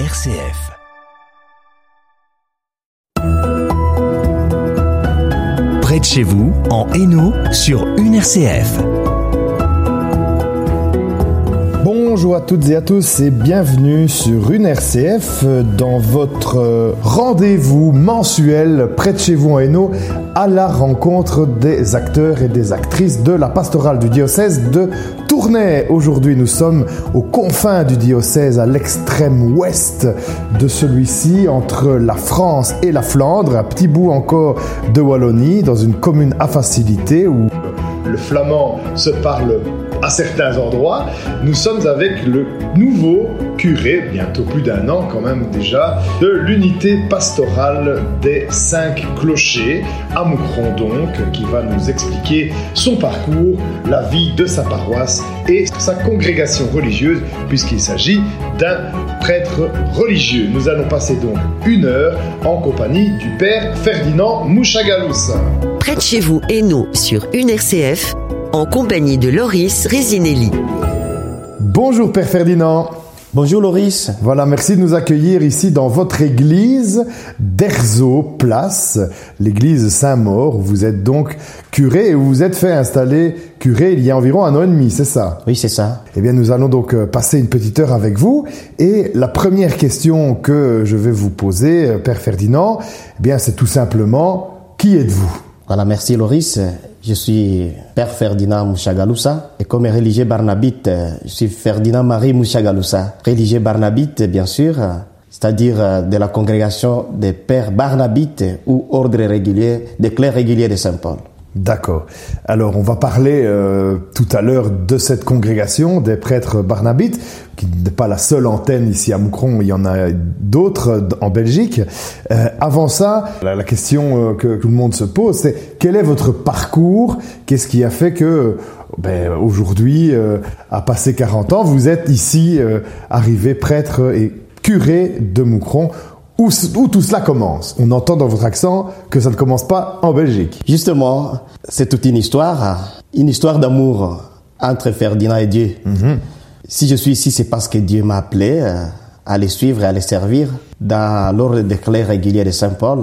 RCF. Près de chez vous, en Hainaut, sur une RCF. Bonjour à toutes et à tous et bienvenue sur une RCF dans votre rendez-vous mensuel près de chez vous en Hainaut à la rencontre des acteurs et des actrices de la pastorale du diocèse de Tournai. Aujourd'hui, nous sommes aux confins du diocèse, à l'extrême ouest de celui-ci, entre la France et la Flandre, un petit bout encore de Wallonie, dans une commune à facilité où le flamand se parle à certains endroits. Nous sommes avec le nouveau curé, bientôt plus d'un an quand même déjà, de l'unité pastorale des cinq clochers, à Moucron donc, qui va nous expliquer son parcours, la vie de sa paroisse et sa congrégation religieuse, puisqu'il s'agit d'un prêtre religieux. Nous allons passer donc une heure en compagnie du père Ferdinand Mouchagalous. Près de chez vous, Hainaut, sur une RCF, en compagnie de Loris Resinelli. Bonjour Père Ferdinand. Bonjour Loris. Voilà, merci de nous accueillir ici dans votre église d'Erzo Place, l'église Saint-Maur, où vous êtes donc curé et où vous êtes fait installer curé il y a environ un an et demi, c'est ça? Oui, c'est ça. Eh bien, nous allons donc euh, passer une petite heure avec vous. Et la première question que je vais vous poser, euh, Père Ferdinand, eh bien, c'est tout simplement, qui êtes-vous? Voilà, merci Loris. Je suis Père Ferdinand Mouchagaloussa et comme religieux barnabite, je suis Ferdinand Marie Mouchagaloussa, religieux barnabite bien sûr, c'est-à-dire de la congrégation des Pères barnabites ou ordre régulier des clercs réguliers de Saint-Paul. D'accord. Alors, on va parler euh, tout à l'heure de cette congrégation des prêtres barnabites, qui n'est pas la seule antenne ici à Moucron, il y en a d'autres en Belgique. Euh, avant ça, la, question euh, que tout le monde se pose, c'est quel est votre parcours? Qu'est-ce qui a fait que ben, aujourd'hui, à passer 40 ans, vous êtes ici arrivé prêtre et curé de Moucron où, où, tout cela commence? On entend dans votre accent que ça ne commence pas en Belgique. Justement, c'est toute une histoire, une histoire d'amour entre Ferdinand et Dieu. -hmm. Si je suis ici, c'est parce que Dieu m'a appelé à les suivre et à les servir dans l'ordre des clercs réguliers de Saint-Paul,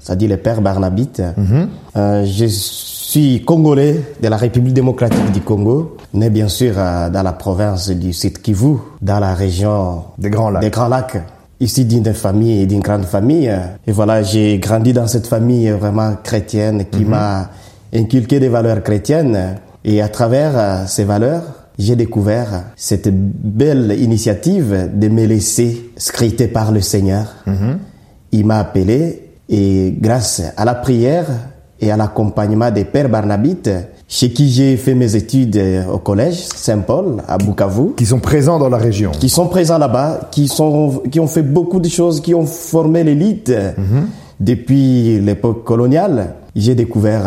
c'est-à-dire les pères barnabites. Mm -hmm. euh, je suis congolais de la République démocratique du Congo, né bien sûr dans la province du Sud Kivu, dans la région des Grands Lacs. Des Grands Lacs ici d'une famille, d'une grande famille. Et voilà, j'ai grandi dans cette famille vraiment chrétienne qui -hmm. m'a inculqué des valeurs chrétiennes. Et à travers ces valeurs, j'ai découvert cette belle initiative de me laisser scruter par le Seigneur. -hmm. Il m'a appelé et grâce à la prière et à l'accompagnement des pères barnabites, chez qui j'ai fait mes études au collège Saint-Paul à Bukavu. Qui sont présents dans la région. Qui sont présents là-bas, qui, sont, qui ont fait beaucoup de choses, qui ont formé l'élite. Mm -hmm. Depuis l'époque coloniale, j'ai découvert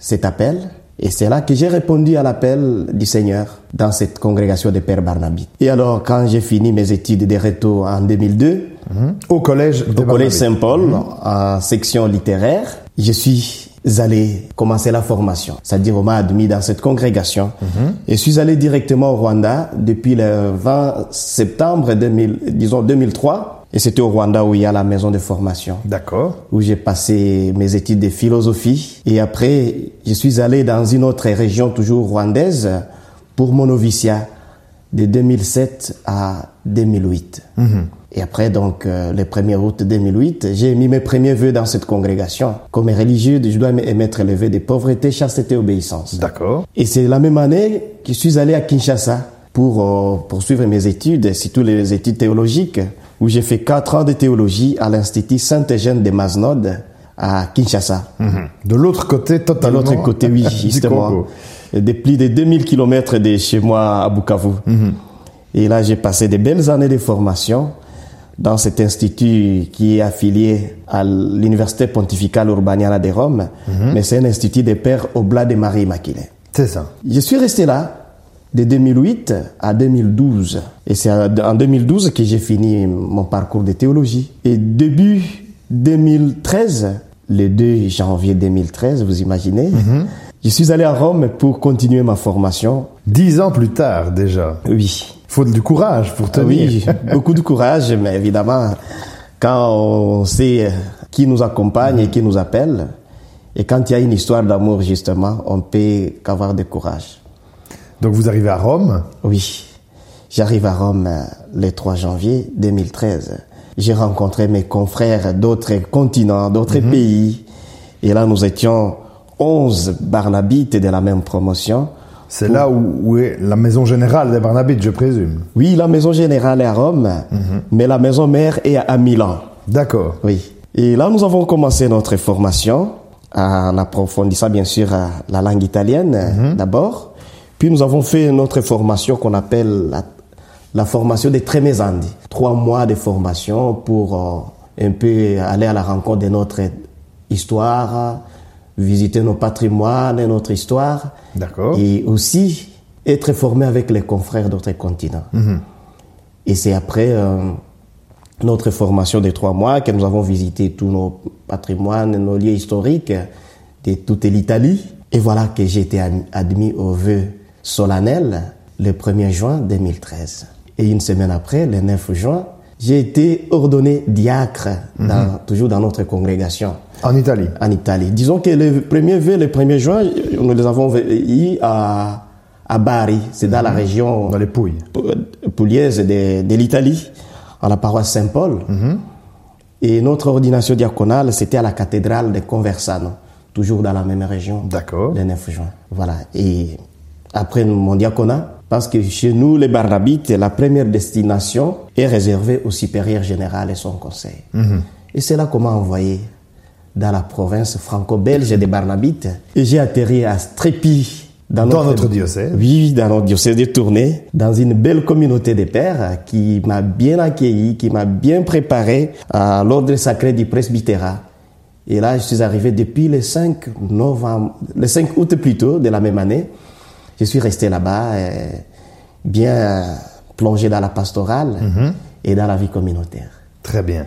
cet appel. Et c'est là que j'ai répondu à l'appel du Seigneur dans cette congrégation des pères barnabites. Et alors, quand j'ai fini mes études de retour en 2002, mm -hmm. au collège, au collège Saint-Paul, mm -hmm. en section littéraire, je suis allé commencer la formation. C'est-à-dire, on m'a admis dans cette congrégation. Mm -hmm. Et je suis allé directement au Rwanda depuis le 20 septembre 2000, disons 2003. Et c'était au Rwanda où il y a la maison de formation. D'accord. Où j'ai passé mes études de philosophie. Et après, je suis allé dans une autre région, toujours rwandaise, pour mon noviciat de 2007 à 2008. Mm -hmm. Et après, donc, euh, le 1er août 2008, j'ai mis mes premiers vœux dans cette congrégation. Comme religieux, je dois émettre les vœux de pauvreté, chasteté, obéissance. D'accord. Et c'est la même année que je suis allé à Kinshasa pour euh, poursuivre mes études, surtout les études théologiques, où j'ai fait quatre ans de théologie à l'Institut Saint-Eugène de Maznod à Kinshasa. -hmm. De l'autre côté, totalement. De l'autre côté, oui, justement. de plus de 2000 kilomètres de chez moi à Bukavu. -hmm. Et là, j'ai passé de belles années de formation dans cet institut qui est affilié à l'Université pontificale Urbaniana de Rome, -hmm. mais c'est un institut des pères Oblat de Marie Immaculée. C'est ça. Je suis resté là de 2008 à 2012. Et c'est en 2012 que j'ai fini mon parcours de théologie. Et début 2013, le 2 janvier 2013, vous imaginez, -hmm. je suis allé à Rome pour continuer ma formation. Dix ans plus tard déjà. Oui. Il faut du courage pour tenir. Oui, beaucoup de courage, mais évidemment, quand on sait qui nous accompagne et qui nous appelle, et quand il y a une histoire d'amour, justement, on peut qu'avoir de courage. Donc vous arrivez à Rome? Oui, j'arrive à Rome euh, le 3 janvier 2013. J'ai rencontré mes confrères d'autres continents, d'autres pays. Et là, nous étions 11 Barnabites de la même promotion. C'est là où, où est la maison générale des Barnabites, je présume. Oui, la maison générale est à Rome, mais la maison mère est à Milan. D'accord. Oui. Et là, nous avons commencé notre formation en approfondissant bien sûr euh, la langue italienne d'abord. Puis nous avons fait notre formation qu'on appelle la, la formation des Tremesandi. Trois mois de formation pour euh, un peu aller à la rencontre de notre histoire, visiter nos patrimoines et notre histoire. D'accord. Et aussi être formé avec les confrères d'autres continents. Et c'est après euh, notre formation de trois mois que nous avons visité tous nos patrimoines, nos lieux historiques de toute l'Italie. Et voilà que j'ai été admis au vœu solennel le 1er juin 2013. Et une semaine après, le 9 juin, j'ai été ordonné diacre, dans- toujours dans notre congrégation En Italie. en Italie. Disons que le premier le 1er juin, nous les avons eu à, à Bari, c'est dans la région Dans les Pouilles. pugliese de, de l'Italie, à la paroisse Saint-Paul. Et notre ordination diaconale, c'était à la cathédrale de Conversano, toujours dans la même région. D'accord. Le 9 juin. Voilà. Et après mon diaconat, parce que chez nous, les Barnabites, la première destination est réservée au supérieur général et son conseil. Et c'est là qu'on m'a envoyé dans la province franco-belge des Barnabites. Et j'ai atterri à Strépy. Dans notre diocèse. Oui, dans notre diocèse de Tournai, dans une belle communauté de pères qui m'a bien accueilli, qui m'a bien préparé à l'ordre sacré du presbytérat. Et là, je suis arrivé depuis le 5 novembre, le 5 août plutôt de la même année. Je suis resté là-bas, euh, bien euh, plongé dans la pastorale et dans la vie communautaire. Très bien.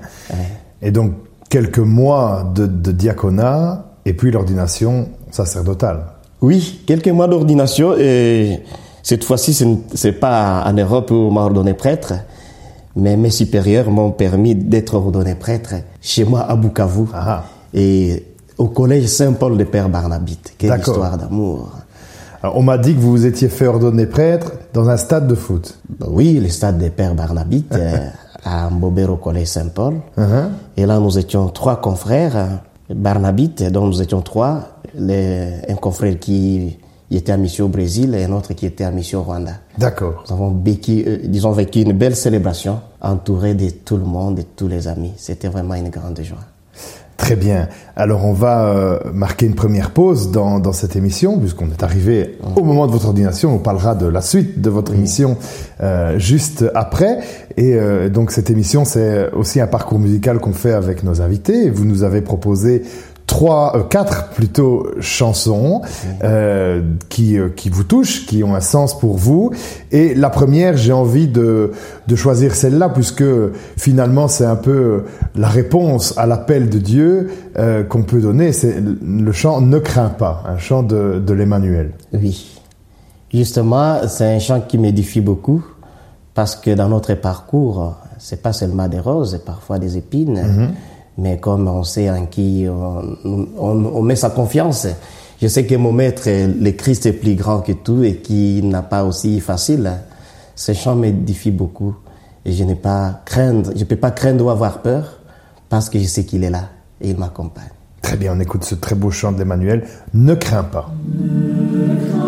Et donc, quelques mois de, de diaconat et puis l'ordination sacerdotale. Oui, quelques mois d'ordination et cette fois-ci, ce n'est- pas en Europe où on m'a ordonné prêtre, mais mes supérieurs m'ont permis d'être ordonné prêtre chez moi à Bukavu Ah. et au collège Saint-Paul de Père Barnabite. Quelle histoire d'amour. Alors, on m'a dit que vous vous étiez fait ordonner prêtre dans un stade de foot. Oui, le stade des Pères Barnabite euh, à Mbobero Collège Saint-Paul. Uh-huh. Et là, nous étions trois confrères euh, Barnabites, dont nous étions trois. Les- un confrère qui était à mission au Brésil et un autre qui était à mission au Rwanda. D'accord. Nous avons vécu, euh, disons, vécu une belle célébration entourée de tout le monde et de tous les amis. C'était vraiment une grande joie. Très bien. Alors on va euh, marquer une première pause dans, dans cette émission, puisqu'on est arrivé au moment de votre ordination. On parlera de la suite de votre émission euh, juste après. Et euh, donc cette émission, c'est aussi un parcours musical qu'on fait avec nos invités. Vous nous avez proposé trois, euh, quatre plutôt chansons euh, qui euh, qui vous touchent, qui ont un sens pour vous. Et la première, j'ai envie de de choisir celle-là puisque finalement c'est un peu la réponse à l'appel de Dieu qu'on peut donner. C'est le chant Ne crains pas, un chant de de l'Emmanuel. Oui. Justement, c'est un chant qui m'édifie beaucoup parce que dans notre parcours, c'est pas seulement des roses, c'est parfois des épines, mais comme on sait en qui on, on- on met sa confiance. Je sais que mon maître, le Christ est plus grand que tout et qui n'a pas aussi facile. Ce chant m'édifie beaucoup et je n'ai pas craindre, je peux pas craindre ou avoir peur parce que je sais qu'il est là et il m'accompagne. Très bien, on écoute ce très beau chant de l'Emmanuel. Ne crains pas. Toi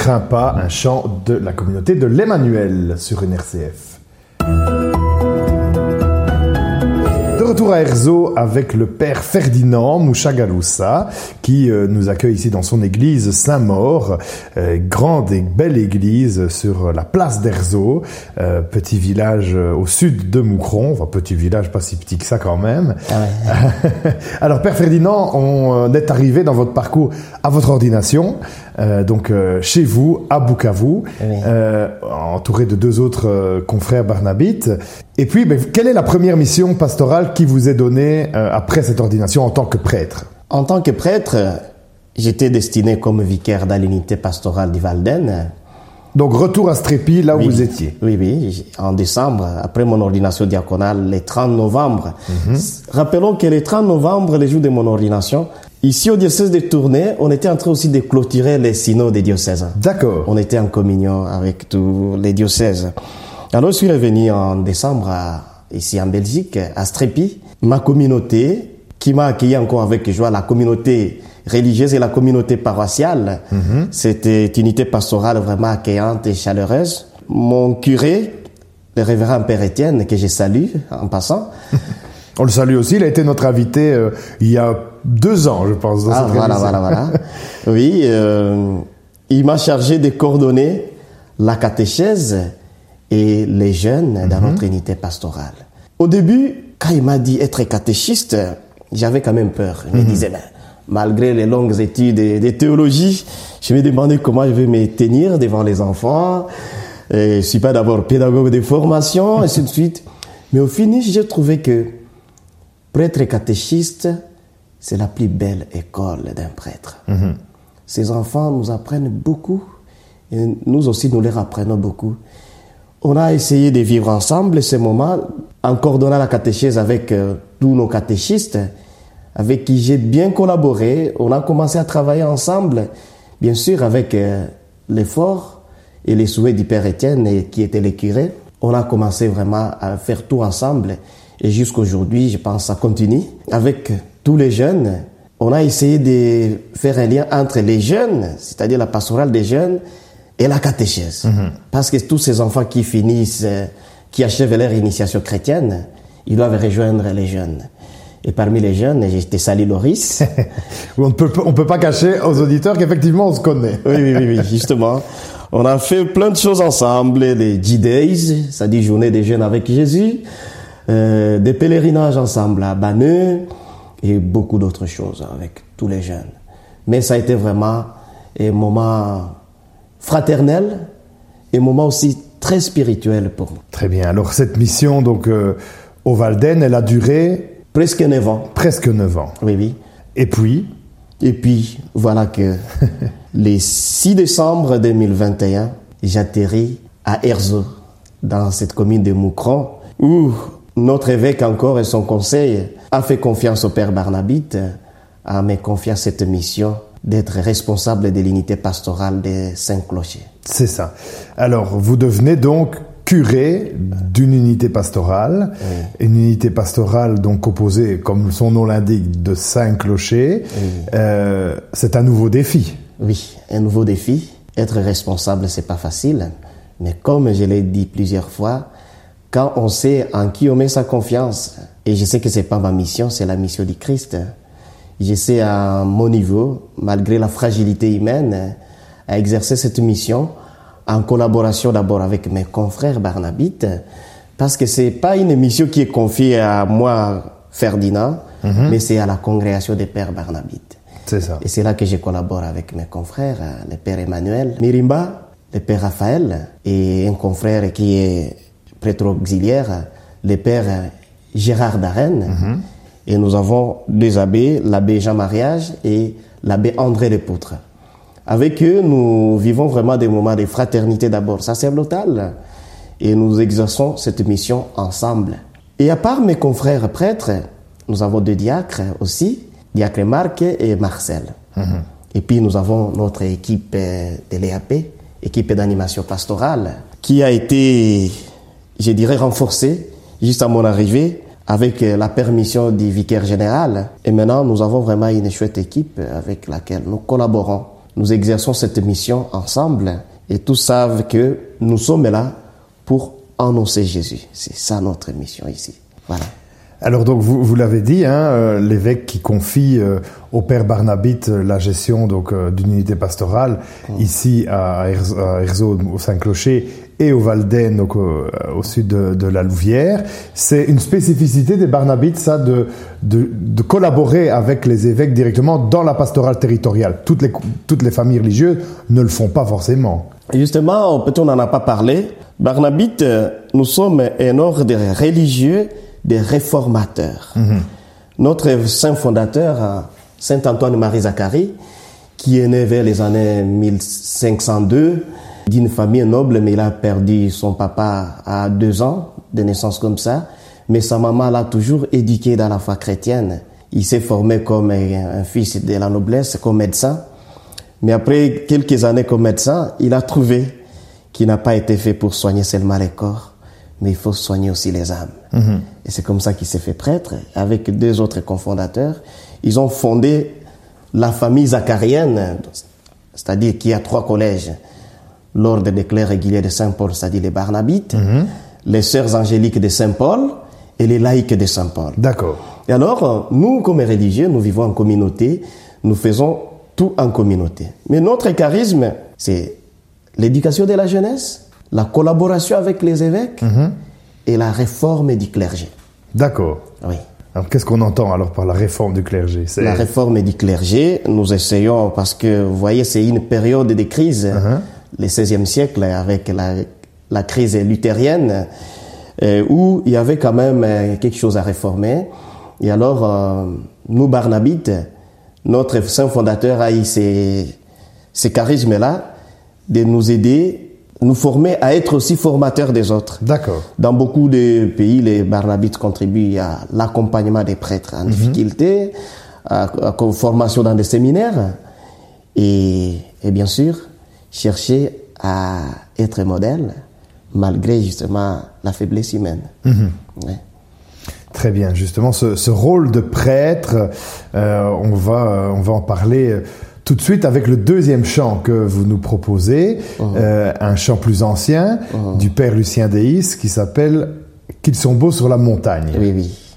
crains pas, un chant de la communauté de l'Emmanuel sur une RCF. À Erzo avec le père Ferdinand Mouchagaloussa qui euh, nous accueille ici dans son église Saint-Maur, euh, grande et belle église sur la place d'Erzo, euh, petit village au sud de Moucron, enfin petit village pas si petit que ça quand même. Alors père Ferdinand, on est arrivé dans votre parcours à votre ordination, donc chez vous à Bukavu, Oui. entouré de deux autres confrères barnabites. Et puis, ben, quelle est la première mission pastorale qui vous est donnée euh, après cette ordination en tant que prêtre En tant que prêtre, j'étais destiné comme vicaire dans l'unité pastorale du Valden. Donc retour à Strépi, là où Oui. vous étiez. Oui, oui, en décembre, après mon ordination diaconale, le 30 novembre. Rappelons que le 30 novembre, le jour de mon ordination, ici au diocèse de Tournai, on était en train aussi de clôturer les synodes des diocèses. D'accord. On était en communion avec tous les diocèses. Alors, je suis revenu en décembre à- ici en Belgique, à Strépi. Ma communauté, qui m'a accueilli encore avec joie, la communauté religieuse et la communauté paroissiale, c'était une unité pastorale vraiment accueillante et chaleureuse. Mon curé, le révérend Père Étienne, que je salue en passant, On le salue aussi, il a été notre invité euh, il y a deux ans, je pense, dans Ah, cette voilà, voilà, voilà. Oui, euh, il m'a chargé de coordonner la catéchèse et les jeunes dans notre unité pastorale. Au début, quand il m'a dit être catéchiste, j'avais quand même peur. Je me disais, ben, malgré les longues études de, de théologie, je me demandais comment je vais me tenir devant les enfants. Et je suis pas d'abord pédagogue de formation, et ainsi de suite. Mais au finish, j'ai trouvé que Prêtre catéchiste, c'est la plus belle école d'un prêtre. Ces enfants nous apprennent beaucoup et nous aussi nous leur apprenons beaucoup. On a essayé de vivre ensemble ces moments en coordonnant la catéchèse avec euh, tous nos catéchistes avec qui j'ai bien collaboré. On a commencé à travailler ensemble, bien sûr avec euh, l'effort et les souhaits du Père Étienne et qui était le curé. On a commencé vraiment à faire tout ensemble et jusqu'aujourd'hui, je pense, ça continue. Avec tous les jeunes, on a essayé de faire un lien entre les jeunes, c'est-à-dire la pastorale des jeunes, et la catéchèse. Parce que tous ces enfants qui finissent, euh, qui achèvent leur initiation chrétienne, ils doivent rejoindre les jeunes. Et parmi les jeunes, été Sally Loris. On ne peut, on peut pas cacher aux auditeurs qu'effectivement on se connaît. oui, oui, oui, oui, justement. On a fait plein de choses ensemble, les G-Days, c'est-à-dire journée des jeunes avec Jésus, euh, des pèlerinages ensemble à Banneux et beaucoup d'autres choses avec tous les jeunes. Mais ça a été vraiment un moment fraternel et un moment aussi très spirituel pour nous. Très bien. Alors cette mission donc euh, au Valden, elle a duré Presque neuf ans. presque neuf ans. Oui, oui. Et puis, Et puis, voilà que le 6 décembre 2021, j'atterris à Erzo, dans cette commune de Moucron, où notre évêque encore et son conseil a fait confiance au Père Barnabite, a me confié cette mission d'être responsable de l'unité pastorale des Saint-Clochers. C'est ça. Alors vous devenez donc curé d'une unité pastorale, une unité pastorale donc composée, comme son nom l'indique, de cinq clochers. Euh, c'est un nouveau défi. Oui, un nouveau défi. Être responsable, c'est pas facile. Mais comme je l'ai dit plusieurs fois, quand on sait en qui on met sa confiance, et je sais que c'est pas ma mission, c'est la mission du Christ. Je sais à mon niveau, malgré la fragilité humaine, à exercer cette mission en collaboration d'abord avec mes confrères barnabites, parce que c'est pas une mission qui est confiée à moi, Ferdinand, mais c'est à la congrégation des pères barnabites. C'est ça. Et c'est là que je collabore avec mes confrères, euh, le père Emmanuel Mirimba, le père Raphaël et un confrère qui est prêtre auxiliaire, le père euh, Gérard Darenne. Et nous avons deux abbés, l'abbé Jean Mariage et l'abbé André Lepoutre. Avec eux, nous vivons vraiment des moments de fraternité d'abord sacerdotale et nous exerçons cette mission ensemble. Et à part mes confrères prêtres, nous avons deux diacres aussi, diacre Marc et Marcel. Et puis nous avons notre équipe euh, de l'EAP, équipe d'animation pastorale, qui a été, je dirais, renforcée juste à mon arrivée avec euh, la permission du vicaire général. Et maintenant, nous avons vraiment une chouette équipe avec laquelle nous collaborons. Nous exerçons cette mission ensemble et tous savent que nous sommes là pour annoncer Jésus. C'est ça notre mission ici. Voilà. Alors donc vous, vous l'avez dit, hein, euh, l'évêque qui confie euh, au père Barnabite euh, la gestion donc d'une unité pastorale ici à, Erzo, au Saint-Clocher et au Valden donc au, sud de, la Louvière. C'est une spécificité des Barnabites ça de, de, de, collaborer avec les évêques directement dans la pastorale territoriale. Toutes les toutes les familles religieuses ne le font pas forcément. Justement, peut-être on n'en a pas parlé? Barnabite, nous sommes un ordre religieux des réformateurs. Mhm. Notre saint fondateur, Saint Antoine Marie Zacharie, qui est né vers les années 1502, d'une famille noble, mais il a perdu son papa à deux ans de naissance comme ça. Mais sa maman l'a toujours éduqué dans la foi chrétienne. Il s'est formé comme un fils de la noblesse, comme médecin. Mais après quelques années comme médecin, il a trouvé qu'il n'a pas été fait pour soigner seulement les corps, mais il faut soigner aussi les âmes. Mhm. Et c'est comme ça qu'il s'est fait prêtre, avec deux autres cofondateurs. Ils ont fondé la famille zacharienne, c'est-à-dire qui a trois collèges. L'ordre des clercs réguliers de Saint-Paul, c'est-à-dire les Barnabites, mhm. les sœurs angéliques de Saint-Paul et les laïcs de Saint-Paul. D'accord. Et alors, nous, comme religieux, nous vivons en communauté, nous faisons tout en communauté. Mais notre charisme, c'est l'éducation de la jeunesse, la collaboration avec les évêques mhm. et la réforme du clergé. D'accord. Oui. Alors qu'est-ce qu'on entend alors par la réforme du clergé? La réforme du clergé, nous essayons, parce que vous voyez, c'est une période de crise, uh-huh. Le XVIe siècle, avec la, la crise luthérienne, euh, où il y avait quand même euh, quelque chose à réformer. Et alors, euh, nous, Barnabites, notre saint fondateur a eu ces, ces charismes-là de nous aider nous former à être aussi formateurs des autres. D'accord. Dans beaucoup de pays, les barnabites contribuent à l'accompagnement des prêtres en mhm. difficulté, à, à, formation dans des séminaires, et, et, bien sûr, chercher à être modèle malgré justement la faiblesse humaine. Mhm. Très bien, justement, ce, ce rôle de prêtre, euh, on va on va en parler tout de suite avec le deuxième chant que vous nous proposez, euh, un chant plus ancien uh-huh. du père Lucien Deis qui s'appelle Qu'ils sont beaux sur la montagne. Oui, oui.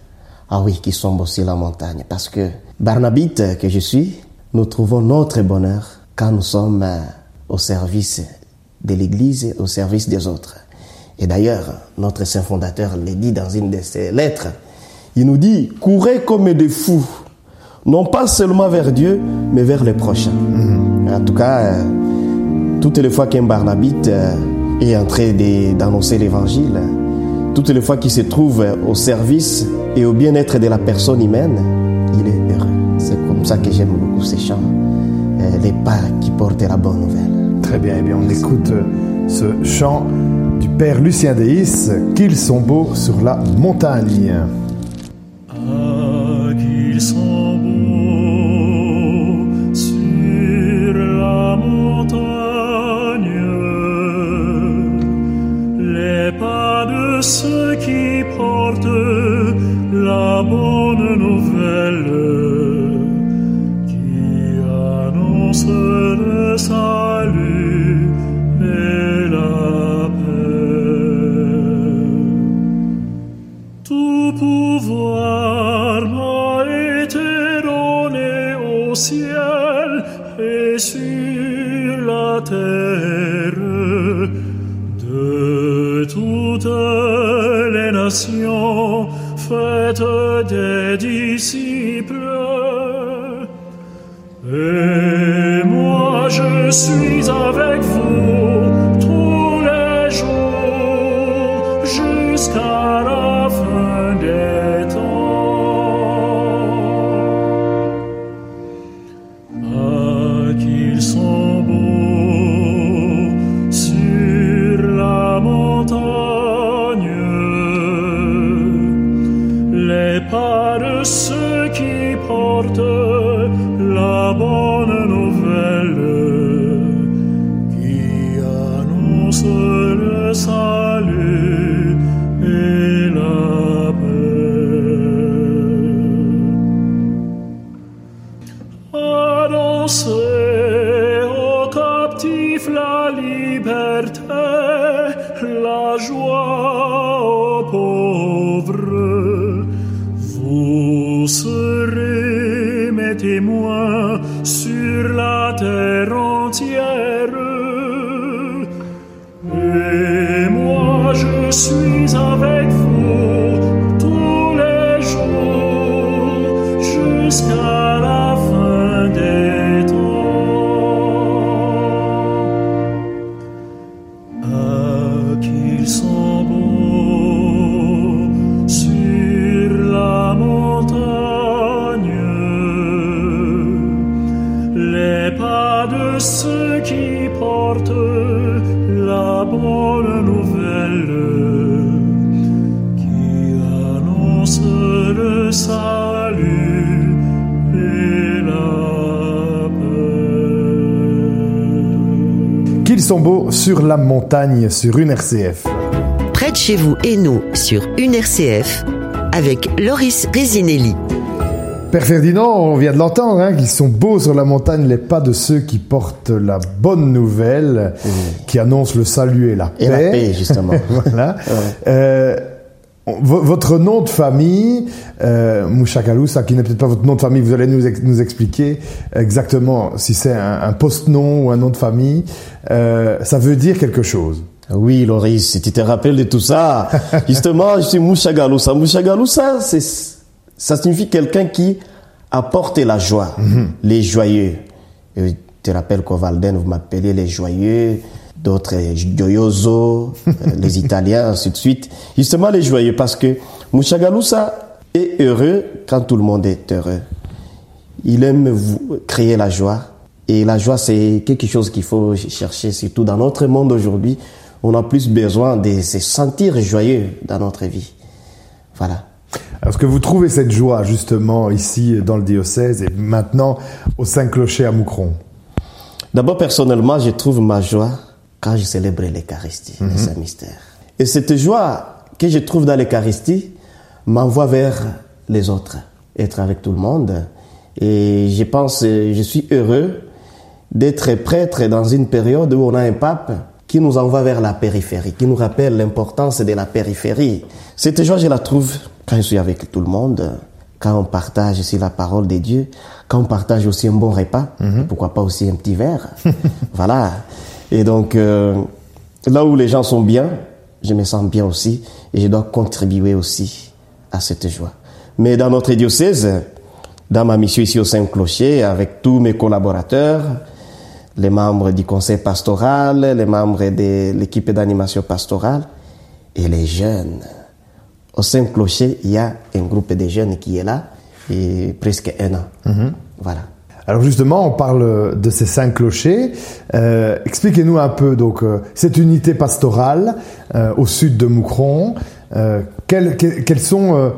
Ah oui, qu'ils sont beaux sur la montagne. Parce que Barnabite que je suis, nous trouvons notre bonheur quand nous sommes euh, au service de l'Église, au service des autres. Et d'ailleurs, notre saint fondateur l'a dit dans une de ses lettres. Il nous dit, courez comme des fous non pas seulement vers Dieu, mais vers les prochains. En tout cas, euh, toutes les fois qu'un Barnabite euh, est en train d'annoncer l'évangile, toutes les fois qu'il se trouve au service et au bien-être de la personne humaine, il est heureux. C'est comme ça que j'aime beaucoup ces chants, euh, les pas qui portent la bonne nouvelle. Très bien, et eh bien on écoute ce chant du Père Lucien Deis, qu'ils sont beaux sur la montagne. Ah, qu'ils sont ceux qui portent la bonne nouvelle, qui annonce le salut sur la terre de toute faites des disciples. Et moi je suis avec vous serez mes témoins sur la terre entière. Et moi je suis avec vous. Paix. Beaux sur la montagne sur une RCF. Près de chez vous, Hainaut, sur une RCF, avec Loris Résinelli. Père Ferdinand, on vient de l'entendre, hein, qu'ils sont beaux sur la montagne les pas de ceux qui portent la bonne nouvelle, qui annoncent le salut et la Et la paix, justement. voilà. Euh, votre nom de famille, euh, qui n'est peut-être pas votre nom de famille, vous allez nous, ex- nous expliquer exactement si c'est un, un post-nom ou un nom de famille. Euh, ça veut dire quelque chose. Oui, Loris, si tu te rappelles de tout ça, justement, je suis. Mouchagalousa, c'est, ça signifie quelqu'un qui apporte la joie, les joyeux. Et je te rappelle qu'au Valden, vous m'appelez les joyeux, d'autres euh, gioioso, euh, les Italiens, ainsi de suite. Justement, les joyeux, parce que Mouchagalousa est heureux quand tout le monde est heureux. Il aime vous- créer la joie. Et la joie, c'est quelque chose qu'il faut chercher, surtout dans notre monde aujourd'hui. On a plus besoin de se sentir joyeux dans notre vie. Voilà. Est-ce que vous trouvez cette joie justement ici dans le diocèse et maintenant au Saint-Clocher à Moucron? D'abord, personnellement, je trouve ma joie quand je célèbre l'Eucharistie, le Saint-Mystère. Et cette joie que je trouve dans l'Eucharistie m'envoie vers les autres, être avec tout le monde. Et je pense, je suis heureux d'être prêtre dans une période où on a un pape qui nous envoie vers la périphérie, qui nous rappelle l'importance de la périphérie. Cette joie, je la trouve quand je suis avec tout le monde, quand on partage aussi la parole de Dieu, quand on partage aussi un bon repas, pourquoi pas aussi un petit verre. voilà. Et donc, euh, là où les gens sont bien, je me sens bien aussi et je dois contribuer aussi à cette joie. Mais dans notre diocèse, dans ma mission ici au Saint-Clocher, avec tous mes collaborateurs, les membres du conseil pastoral, les membres de l'équipe d'animation pastorale et les jeunes. Au Saint-Clocher, il y a un groupe de jeunes qui est là, et presque un an. Voilà. Alors justement, on parle de ces cinq clochers. Euh, Expliquez-nous un peu donc euh, cette unité pastorale euh, au sud de Moucron. Euh, quelles, que- quelles sont euh,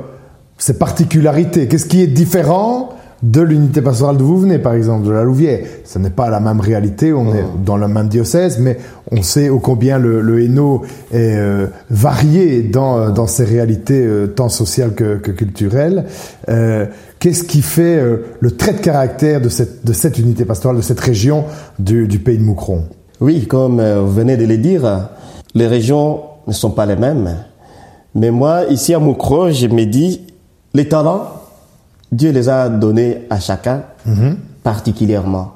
ses particularités? Qu'est-ce qui est différent de l'unité pastorale d'où vous venez, par exemple, de la Louvière Ce n'est pas la même réalité, on est dans le même diocèse, mais on sait ô combien le, le Hainaut est euh, varié dans, dans ses réalités euh, tant sociales que, que culturelles. Euh, Qu'est-ce qui fait euh, le trait de caractère de cette, de cette unité pastorale, de cette région du, du pays de Moucron? Oui, comme euh, vous venez de le dire, les régions ne sont pas les mêmes. Mais moi, ici à Moukro, je me dis, les talents, Dieu les a donnés à chacun particulièrement.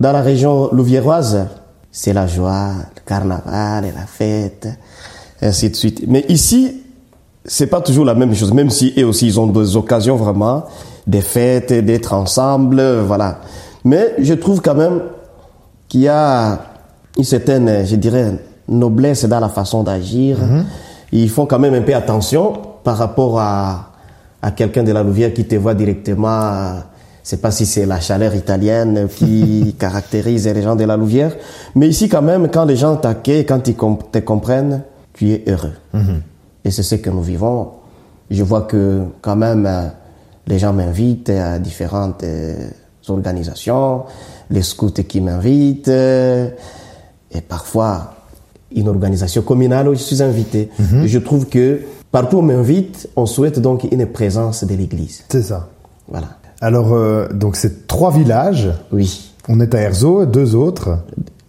Dans la région louviéroise, c'est la joie, le carnaval et la fête, ainsi de suite. Mais ici, c'est pas toujours la même chose, même si eux aussi ils ont des occasions vraiment, des fêtes, d'être ensemble, voilà. Mais je trouve quand même qu'il y a une certaine, je dirais, noblesse dans la façon d'agir. Ils font quand même un peu attention par rapport à, à quelqu'un de la Louvière qui te voit directement. euh, C'est pas si c'est la chaleur italienne qui caractérise les gens de la Louvière. Mais ici, quand même, quand les gens t'accueillent, quand ils te comprennent, tu es heureux. Et c'est ce que nous vivons. Je vois que quand même, euh, les gens m'invitent à différentes euh, organisations, les scouts qui m'invitent, et parfois une organisation communale où je suis invité. Et Je trouve que partout où on m'invite, on souhaite donc une présence de l'Église. C'est ça. Voilà. Alors, euh, donc c'est trois villages. Oui. On est à Erzo, deux autres.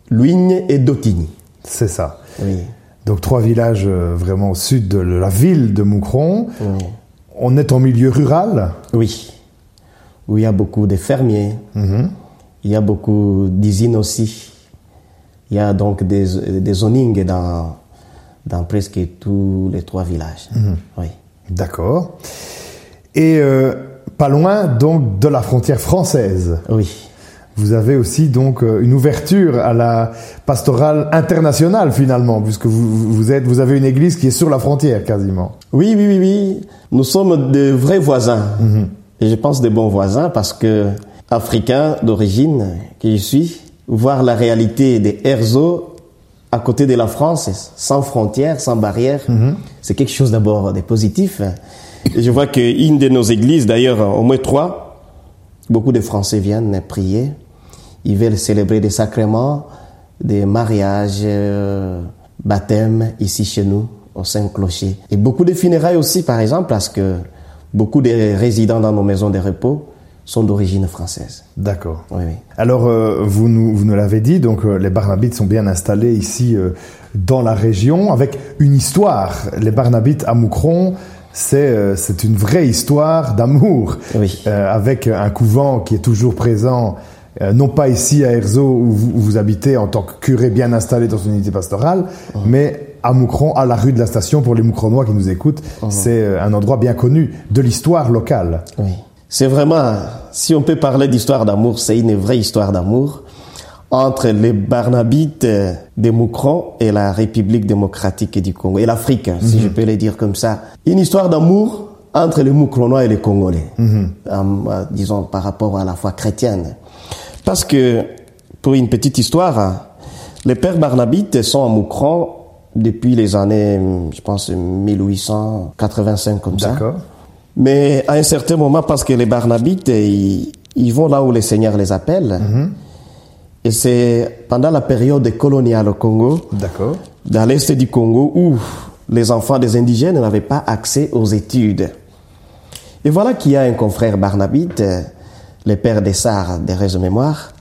Luigne et Dotigny. C'est ça. Oui. Donc trois villages euh, vraiment au sud de la ville de Moucron. Oui. On est en milieu rural. Oui. où il y a beaucoup de fermiers, il y a beaucoup d'usines aussi. Il y a donc des, des zonings dans, dans presque tous les trois villages. Oui. D'accord. Et euh, pas loin donc de la frontière française. Oui. Vous avez aussi donc euh, une ouverture à la pastorale internationale finalement, puisque vous, vous êtes, vous avez une église qui est sur la frontière quasiment. Oui, oui, oui, oui. Nous sommes de vrais voisins. Et je pense des bons voisins parce que, africain d'origine, qui je suis, voir la réalité des Herzo à côté de la France, sans frontières, sans barrières, c'est quelque chose d'abord de positif. Et je vois qu'une de nos églises, d'ailleurs, au moins trois, beaucoup de Français viennent prier. Ils veulent célébrer des sacrements, des mariages, euh, baptêmes ici chez nous, au Saint-Clocher. Et beaucoup de funérailles aussi, par exemple, parce que beaucoup de résidents dans nos maisons de repos sont d'origine française. D'accord. Oui, oui. Alors, euh, vous nous, vous nous l'avez dit, donc euh, les Barnabites sont bien installés ici euh, dans la région avec une histoire. Les Barnabites à Moucron, c'est c'est une vraie histoire d'amour Oui. Avec un couvent qui est toujours présent, non pas ici à Erzo où vous, où vous habitez en tant que curé bien installé dans une unité pastorale, mais à Moucron, à la rue de la station pour les Moucronois qui nous écoutent. C'est euh, un endroit bien connu de l'histoire locale. Oui. C'est vraiment, si on peut parler d'histoire d'amour, c'est une vraie histoire d'amour entre les Barnabites euh, de Moucron et la République démocratique du Congo, et l'Afrique, si je peux le dire comme ça. Une histoire d'amour entre les Moucronois et les Congolais, Euh, euh, disons par rapport à la foi chrétienne. Parce que, pour une petite histoire, hein, les pères Barnabites sont à Moucron depuis les années, je pense, 1885 comme ça. D'accord. Mais à un certain moment, parce que les Barnabites, ils, ils vont là où le Seigneur les appelle. Et c'est pendant la période coloniale au Congo, D'accord. dans l'est du Congo, où les enfants des indigènes n'avaient pas accès aux études. Et voilà qu'il y a un confrère Barnabite, euh, le père des Sars des Réseaux Mémoire,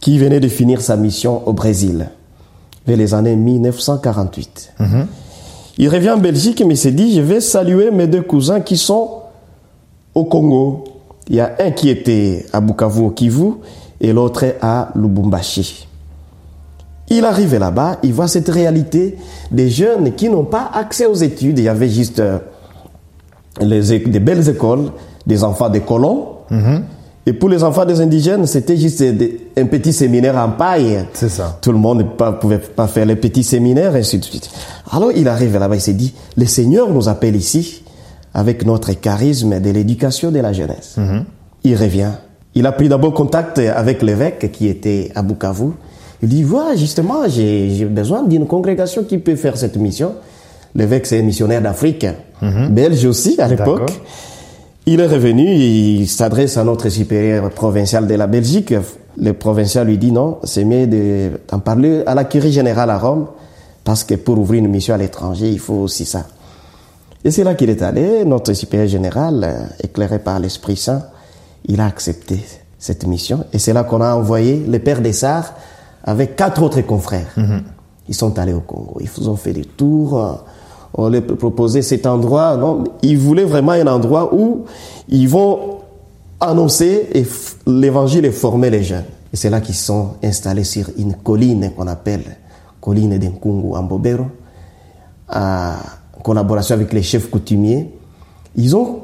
qui venait de finir sa mission au Brésil, vers les années 1948. Il revient en Belgique, mais il s'est dit, je vais saluer mes deux cousins qui sont au Congo. Il y a un qui était à Bukavu, au Kivu, et l'autre à Lubumbashi. Il arrive là-bas, il voit cette réalité des jeunes qui n'ont pas accès aux études. Il y avait juste euh, les, des belles écoles, des enfants des colons. Et pour les enfants des indigènes, c'était juste un petit séminaire en paille. C'est ça. Tout le monde ne pouvait pas faire les petits séminaires, et ainsi de suite. Alors il arrive là-bas, il s'est dit, le Seigneur nous appelle ici avec notre charisme de l'éducation de la jeunesse. Il revient. Il a pris d'abord contact avec l'évêque qui était à Bukavu. Il dit, voilà, justement, j'ai besoin d'une congrégation qui peut faire cette mission. L'évêque, c'est un missionnaire d'Afrique, belge aussi à l'époque. Il est revenu, il s'adresse à notre supérieur provincial de la Belgique. Le provincial lui dit non, c'est mieux de- d'en parler à la curie générale à Rome, parce que pour ouvrir une mission à l'étranger, il faut aussi ça. Et c'est là qu'il est allé, notre supérieur général, euh, éclairé par l'Esprit Saint, il a accepté cette mission. Et c'est là qu'on a envoyé le père des Sars avec quatre autres confrères. Ils sont allés au Congo. Ils ont fait des tours. On leur proposait cet endroit. Non, ils voulaient vraiment un endroit où ils vont annoncer et l'évangile et former les jeunes. Et c'est là qu'ils sont installés sur une colline qu'on appelle colline d'Nkungu en Bobero, en collaboration avec les chefs coutumiers. Ils ont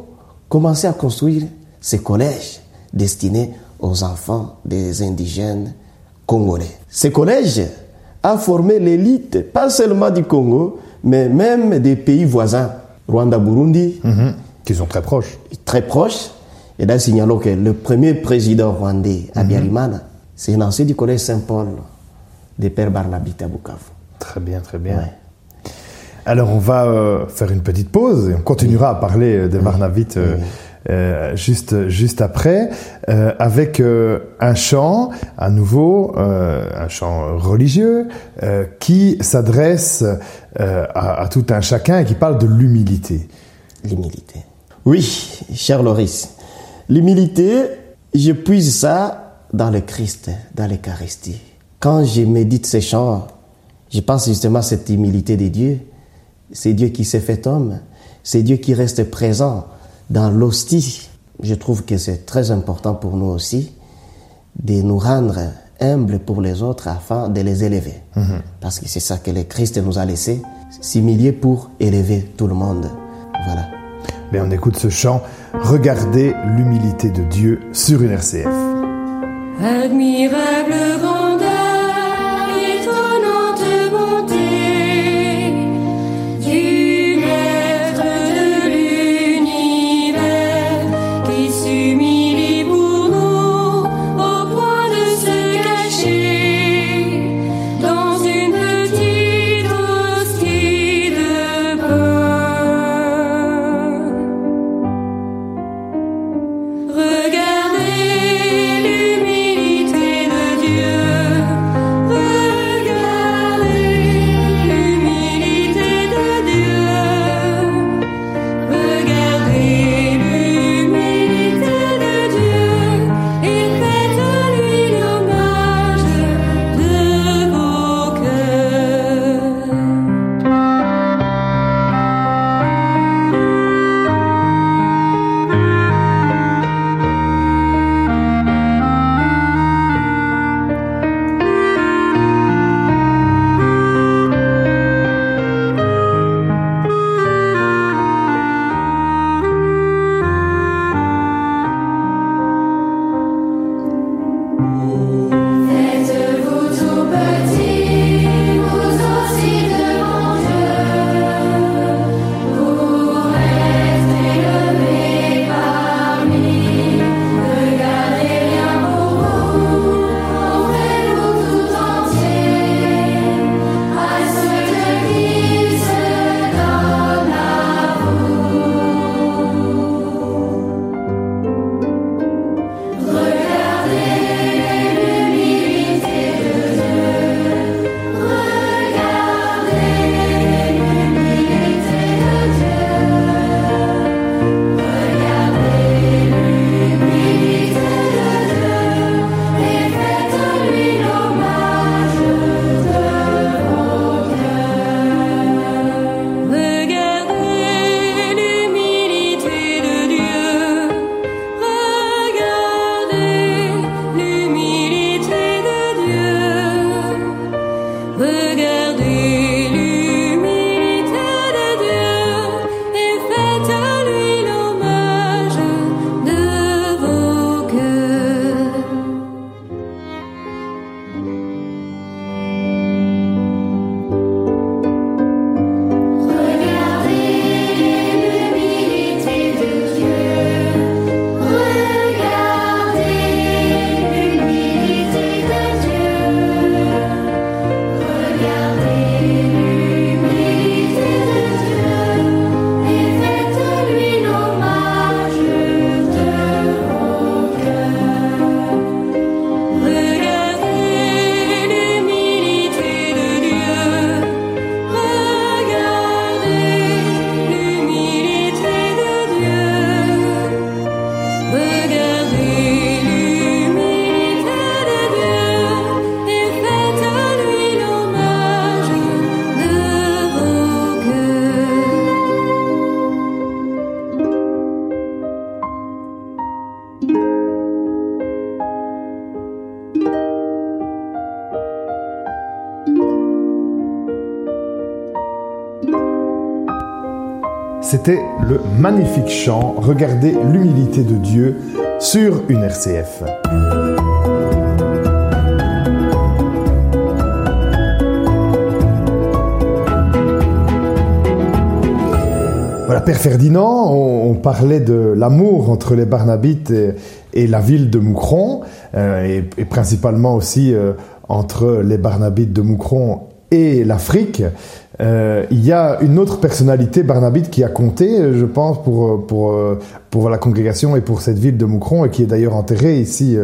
commencé à construire ces collèges destinés aux enfants des indigènes congolais. Ces collèges a formé l'élite, pas seulement du Congo, mais même des pays voisins, Rwanda, Burundi, Qui sont très proches. très proches. Et là, signalons que le premier président rwandais, Abiyarimana, c'est un ancien du collège Saint-Paul des Pères Barnabite à Bukavu. Très bien, très bien. Ouais. Alors on va euh, faire une petite pause et on continuera à parler des Barnabites euh, euh, juste juste après euh, avec euh, un chant à nouveau un chant religieux qui s'adresse à, à tout un chacun et qui parle de l'humilité. L'humilité. Oui, cher Loris, l'humilité, je puise ça dans le Christ, dans l'Eucharistie. Quand je médite ces chants, je pense justement à cette humilité de Dieu. C'est Dieu qui s'est fait homme. C'est Dieu qui reste présent dans l'hostie je trouve que c'est très important pour nous aussi de nous rendre humbles pour les autres afin de les élever. Parce que c'est ça que le Christ nous a laissé, s'humilier pour élever tout le monde. Voilà. Mais on écoute ce chant, Regardez l'humilité de Dieu sur une RCF. Admirable magnifique chant Regardez l'humilité de Dieu sur une RCF. Voilà, Père Ferdinand, on, parlait de l'amour entre les Barnabites et, la ville de Moucron, euh, et, et principalement aussi euh, entre les Barnabites de Moucron et l'Afrique. Euh, il y a une autre personnalité barnabite qui a compté, euh, je pense, pour, pour, euh, pour la congrégation et pour cette ville de Moucron, et qui est d'ailleurs enterré ici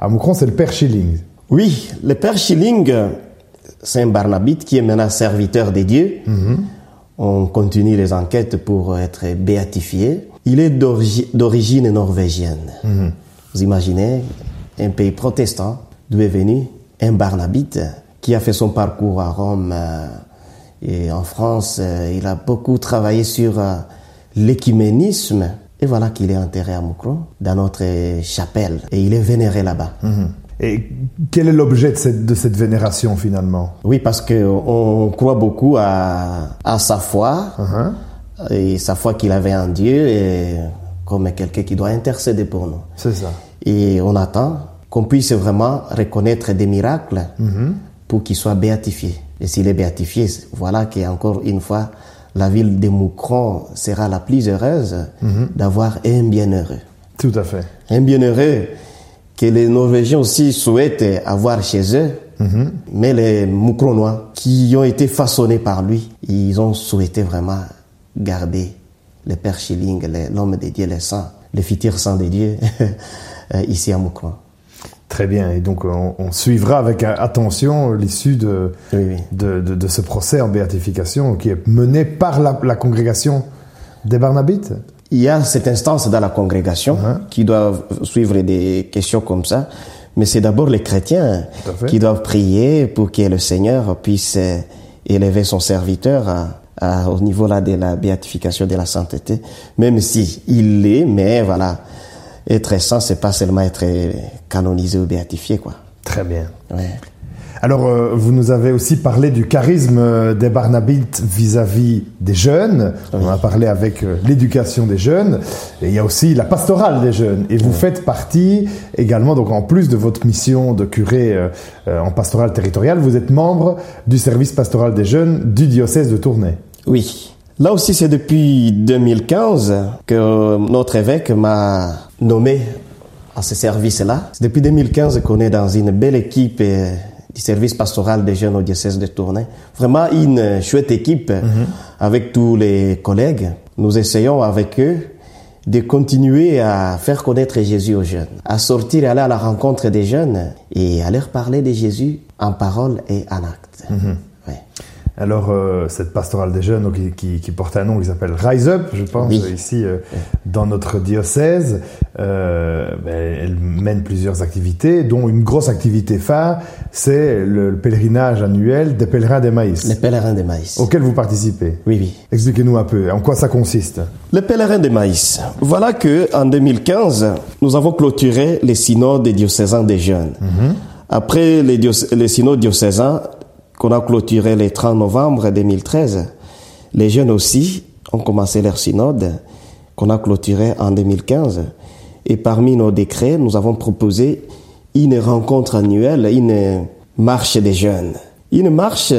à Moucron, c'est le Père Schilling. Oui, le Père Schilling, c'est un barnabite qui est maintenant serviteur des dieux. On continue les enquêtes pour être béatifié. Il est d'origi- d'origine norvégienne. Vous imaginez un pays protestant d'où est venu un barnabite qui a fait son parcours à Rome euh, et en France. euh, il a beaucoup travaillé sur euh, l'écuménisme Et voilà qu'il est enterré à Moukron, dans notre chapelle. Et il est vénéré là-bas. Et quel est l'objet de cette, de cette vénération finalement? Oui, parce que on croit beaucoup à, à sa foi Uh-huh. et sa foi qu'il avait en Dieu et comme quelqu'un qui doit intercéder pour nous. C'est ça. Et on attend qu'on puisse vraiment reconnaître des miracles pour qu'il soit béatifié. Et s'il est béatifié, voilà qu'encore une fois, la ville de Moukron sera la plus heureuse d'avoir un bienheureux. Tout à fait. Un bienheureux que les Norvégiens aussi souhaitent avoir chez eux. Mais les Moukronois qui ont été façonnés par lui, ils ont souhaité vraiment garder le Père Schilling, l'homme de Dieu, le sang, le futur sang de Dieu, euh, ici à Moukron. Très bien. Et donc, on, on suivra avec attention l'issue de, Oui, oui. de, de- de ce procès en béatification qui est mené par la, la congrégation des Barnabites. Il y a cette instance dans la congrégation Hein. qui doivent suivre des questions comme ça, mais c'est d'abord les chrétiens qui doivent prier pour que le Seigneur puisse euh, élever son serviteur à- à- au niveau là de la béatification de la sainteté, même si il l'est, mais voilà, être saint, c'est pas seulement être euh, canonisé ou béatifié, quoi. Très bien. Ouais. Alors, euh, vous nous avez aussi parlé du charisme euh, des Barnabites vis-à-vis des jeunes. On a parlé avec euh, l'éducation des jeunes. Et il y a aussi la pastorale des jeunes. Et vous faites partie également, donc en plus de votre mission de curé euh, en pastorale territoriale, vous êtes membre du service pastoral des jeunes du diocèse de Tournai. Oui. Là aussi, c'est depuis 2015 que notre évêque m'a nommé à ce service-là. C'est depuis 2015 qu'on est dans une belle équipe euh, du service pastoral des jeunes au diocèse de Tournai. Vraiment une chouette équipe avec tous les collègues. Nous essayons avec eux de continuer à faire connaître Jésus aux jeunes, à sortir et aller à la rencontre des jeunes et à leur parler de Jésus en parole et en acte. Ouais. Alors, euh, cette pastorale des jeunes donc, qui, qui, qui porte un nom qui s'appelle Rise Up, je pense, Oui. ici euh, dans notre diocèse, euh, ben, elle mène plusieurs activités, dont une grosse activité phare, c'est le, le pèlerinage annuel des pèlerins des maïs, Les pèlerins de maïs. auquel vous participez. Oui, oui. Expliquez-nous un peu, en quoi ça consiste Les pèlerins de maïs. Voilà que en 2015, nous avons clôturé les synodes des diocésains des jeunes. Après les, les synodes diocésains qu'on a clôturé le 30 novembre 2013, les jeunes aussi ont commencé leur synode qu'on a clôturé en 2015. Et parmi nos décrets, nous avons proposé une rencontre annuelle, une marche des jeunes. Une marche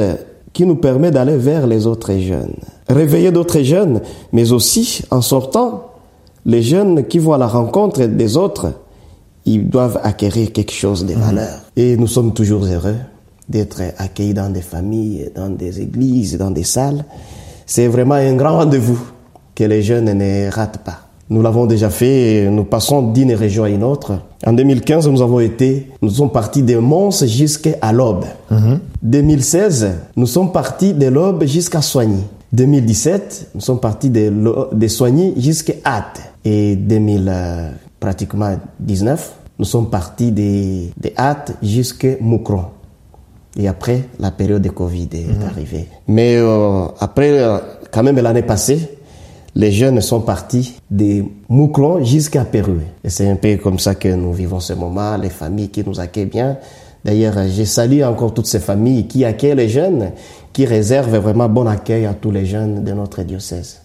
qui nous permet d'aller vers les autres jeunes. Réveiller d'autres jeunes, mais aussi en sortant, les jeunes qui vont à la rencontre des autres, ils doivent acquérir quelque chose de valeur. Et nous sommes toujours heureux d'être accueillis dans des familles, dans des églises, dans des salles. C'est vraiment un grand rendez-vous que les jeunes ne ratent pas. Nous l'avons déjà fait, et nous passons d'une région à une autre. En 2015, nous avons été, nous sommes partis de Mons jusqu'à l'Aube. 2016, nous sommes partis de l'Aube jusqu'à Soigny. 2017, nous sommes partis de, Soigny jusqu'à Hâte. Et 2000, euh, pratiquement 19, nous sommes partis de, de Hâte jusqu'à Moukron. Et après, la période de Covid est arrivée. Mais euh, après, euh, quand même l'année passée, les jeunes sont partis de Moukron jusqu'à Pérou. Et c'est un peu comme ça que nous vivons ce moment, les familles qui nous accueillent bien. D'ailleurs, je salue encore toutes ces familles qui accueillent les jeunes, qui réservent vraiment bon accueil à tous les jeunes de notre diocèse.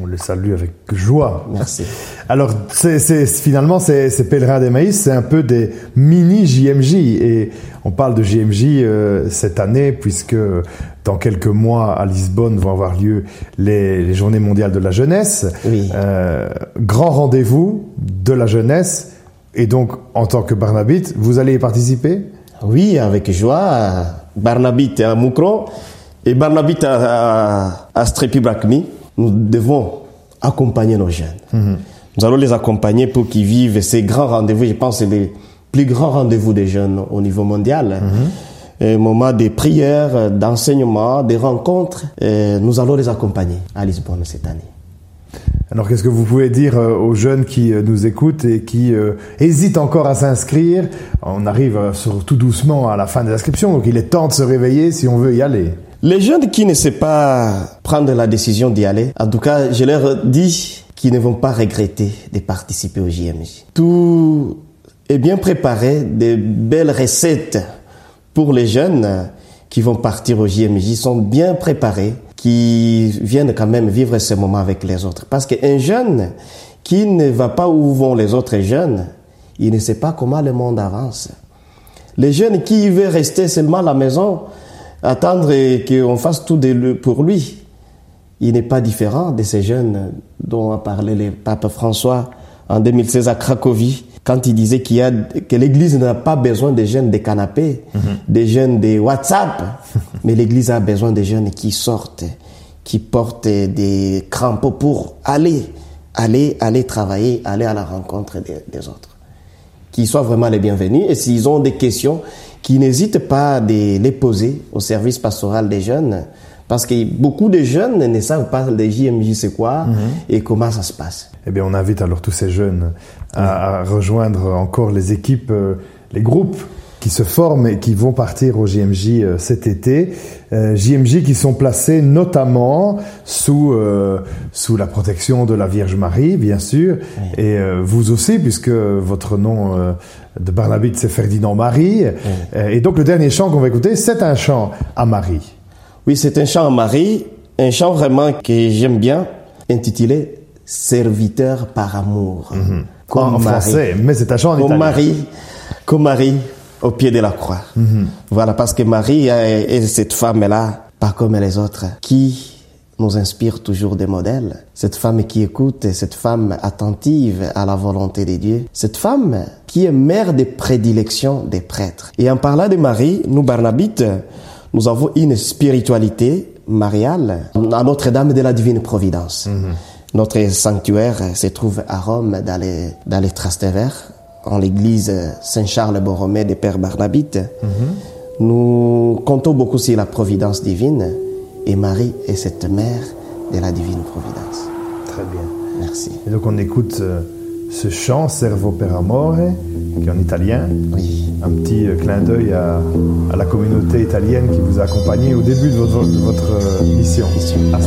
On les salue avec joie. Merci. Alors, c'est, c'est- finalement, ces, ces pèlerins des maïs, c'est un peu des mini JMJ. Et on parle de JMJ euh, cette année, puisque dans quelques mois, à Lisbonne, vont avoir lieu les, les Journées mondiales de la jeunesse. Oui. Euh, grand rendez-vous de la jeunesse. Et donc, en tant que Barnabite, vous allez y participer? Oui, avec joie. Barnabit à Moukron et Barnabit à, à, à nous devons accompagner nos jeunes. Nous allons les accompagner pour qu'ils vivent ces grands rendez-vous. Je pense que c'est les plus grands rendez-vous des jeunes au niveau mondial. Un moment de prière, d'enseignement, de rencontres. Et nous allons les accompagner à Lisbonne cette année. Alors, qu'est-ce que vous pouvez dire euh, aux jeunes qui euh, nous écoutent et qui euh, hésitent encore à s'inscrire? On arrive euh, sur- tout doucement à la fin des inscriptions, donc il est temps de se réveiller si on veut y aller. Les jeunes qui ne savent pas prendre la décision d'y aller, en tout cas, je leur dis qui ne vont pas regretter de participer au JMJ. Tout est bien préparé, des belles recettes pour les jeunes qui vont partir au JMJ sont bien préparés, qui viennent quand même vivre ce moment avec les autres. Parce qu'un jeune qui ne va pas où vont les autres jeunes, il ne sait pas comment le monde avance. Les jeunes qui veulent rester seulement à la maison, attendre qu'on fasse tout pour lui, il n'est pas différent de ces jeunes dont a parlé le pape François en 2016 à Cracovie, quand il disait qu'il y a, que l'église n'a pas besoin des jeunes des canapés, des jeunes des WhatsApp, mais l'église a besoin des jeunes qui sortent, qui portent des crampons pour aller, aller, aller travailler, aller à la rencontre des, des autres. Qu'ils soient vraiment les bienvenus. Et s'ils ont des questions, qu'ils n'hésitent pas à de les poser au service pastoral des jeunes. Parce que beaucoup de jeunes ne savent pas les JMJ c'est quoi et comment ça se passe. Eh bien, on invite alors tous ces jeunes à, à rejoindre encore les équipes, euh, les groupes qui se forment et qui vont partir au JMJ euh, cet été. Euh, JMJ qui sont placés notamment sous euh, sous la protection de la Vierge Marie, bien sûr, et euh, vous aussi, puisque votre nom euh, de Barnabite c'est Ferdinand Marie. Euh, et donc le dernier chant qu'on va écouter, c'est un chant à Marie. Oui, c'est un chant à Marie, un chant vraiment que j'aime bien, intitulé Serviteur par amour. Comme en Marie. français, mais c'est un chant en Comme italien. Marie, comme Marie au pied de la croix. Voilà, parce que Marie est, cette femme-là, pas comme les autres, qui nous inspire toujours des modèles. Cette femme qui écoute, cette femme attentive à la volonté de Dieu. Cette femme qui est mère de prédilection des prêtres. Et en parlant de Marie, nous, Barnabites, nous avons une spiritualité mariale à Notre-Dame de la Divine Providence. Notre sanctuaire se trouve à Rome, dans les, dans les Trastevere, en l'église Saint-Charles-Borromée des Pères Barnabites. Nous comptons beaucoup sur la providence divine et Marie est cette mère de la divine providence. Très bien. Merci. Et donc on écoute euh, ce chant Servo per amore, qui est en italien. Oui. Un petit euh, clin d'œil à, à la communauté italienne qui vous a accompagné au début de votre, de votre, euh, mission. Mission. À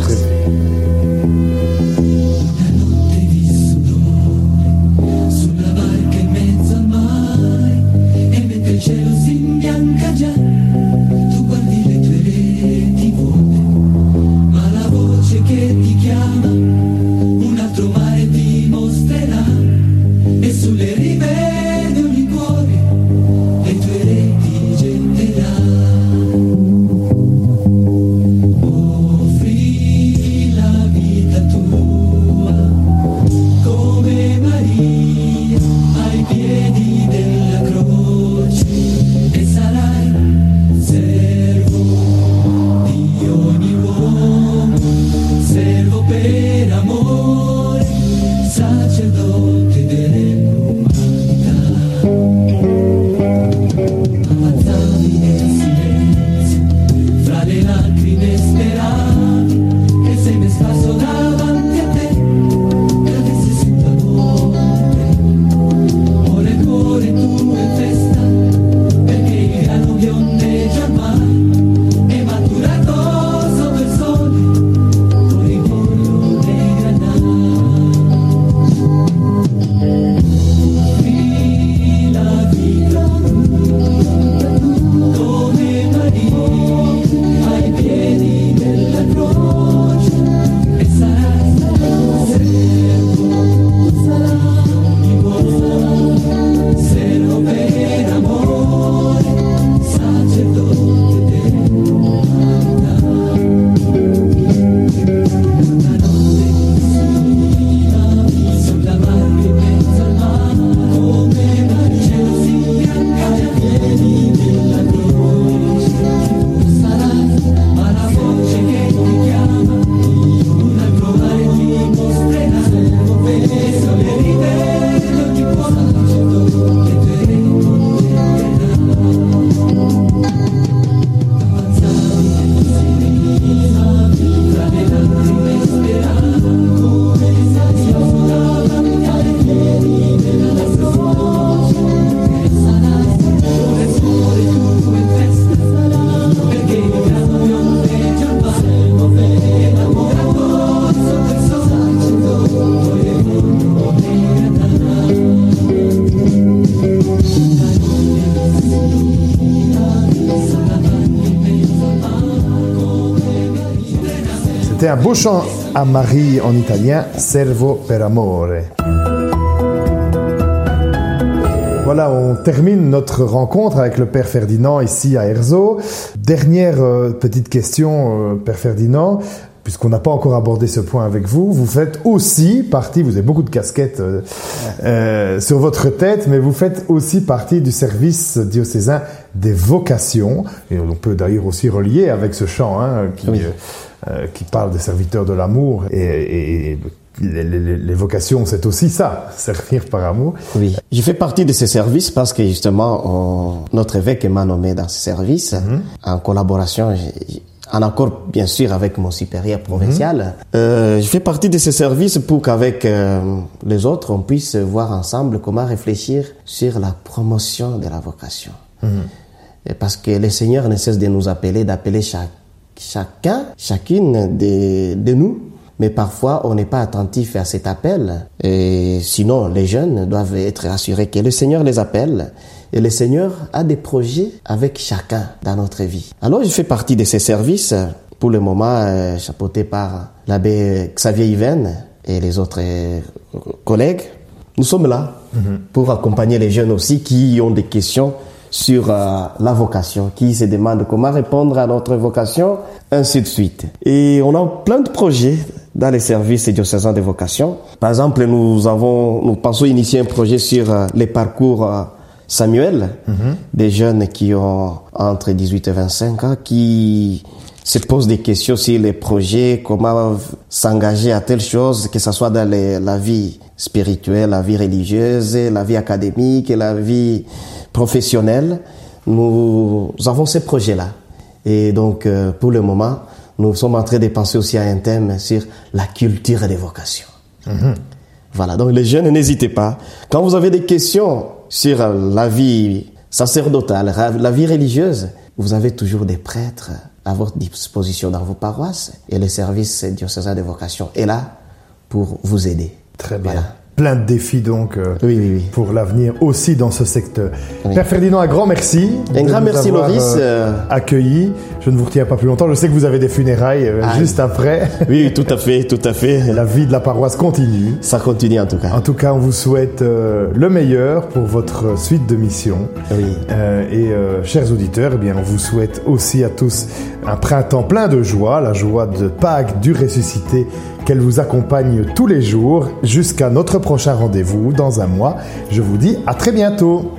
un beau chant à Marie en italien, Servo per amore. Voilà, on termine notre rencontre avec le Père Ferdinand ici à Erzo. Dernière euh, petite question, euh, Père Ferdinand, puisqu'on n'a pas encore abordé ce point avec vous. Vous faites aussi partie, vous avez beaucoup de casquettes euh, euh, sur votre tête, mais vous faites aussi partie du service diocésain des vocations. Et on peut d'ailleurs aussi relier avec ce chant hein, qui, Oui. Euh, qui parle des serviteurs de l'amour. Et, et- les, les- les vocations, c'est aussi ça, servir par amour. Oui. Je fais partie de ces services parce que justement, on- notre évêque m'a nommé dans ce service en collaboration, en accord bien sûr avec mon supérieur provincial. Euh, je fais partie de ces services pour qu'avec euh, les autres, on puisse voir ensemble comment réfléchir sur la promotion de la vocation. Et parce que le Seigneur ne cesse de nous appeler, d'appeler chaque, chacun, chacune de, de nous. Mais parfois, on n'est pas attentif à cet appel. Et sinon, les jeunes doivent être assurés que le Seigneur les appelle. Et le Seigneur a des projets avec chacun dans notre vie. Alors, je fais partie de ces services, pour le moment, euh, chapeauté par l'abbé Xavier Yven et les autres euh, collègues. Nous sommes là pour accompagner les jeunes aussi qui ont des questions sur euh, la vocation, qui se demandent comment répondre à notre vocation, ainsi de suite. Et on a plein de projets dans les services diocésains de vocation. Par exemple, nous avons, nous pensons initier un projet sur euh, les parcours euh, Samuel, des jeunes qui ont entre 18 et 25 ans, qui se posent des questions sur les projets, comment s'engager à telle chose, que ce soit dans les- la vie spirituelle, la vie religieuse, la vie académique, la vie professionnelle. Nous avons ces projets-là. Et donc, euh, pour le moment, nous sommes en train de penser aussi à un thème sur la culture des vocations. Voilà, donc les jeunes, n'hésitez pas. Quand vous avez des questions sur la vie sacerdotale, la vie religieuse, vous avez toujours des prêtres à votre disposition dans vos paroisses et le service diocésain de vocation est là pour vous aider. Très bien. Voilà. Plein de défis donc euh, Oui, oui, oui. pour l'avenir aussi dans ce secteur. Père Ferdinand, un grand merci. Un grand merci, avoir, Loris, euh, accueillis. Je ne vous retiens pas plus longtemps. Je sais que vous avez des funérailles euh, Ah, juste après. Oui, tout à fait, tout à fait. La vie de la paroisse continue. Ça continue en tout cas. En tout cas, on vous souhaite euh, le meilleur pour votre suite de mission. Oui. Euh, et euh, chers auditeurs, eh bien, on vous souhaite aussi à tous un printemps plein de joie, la joie de Pâques du ressuscité, qu'elle vous accompagne tous les jours jusqu'à notre prochain rendez-vous dans un mois. Je vous dis à très bientôt.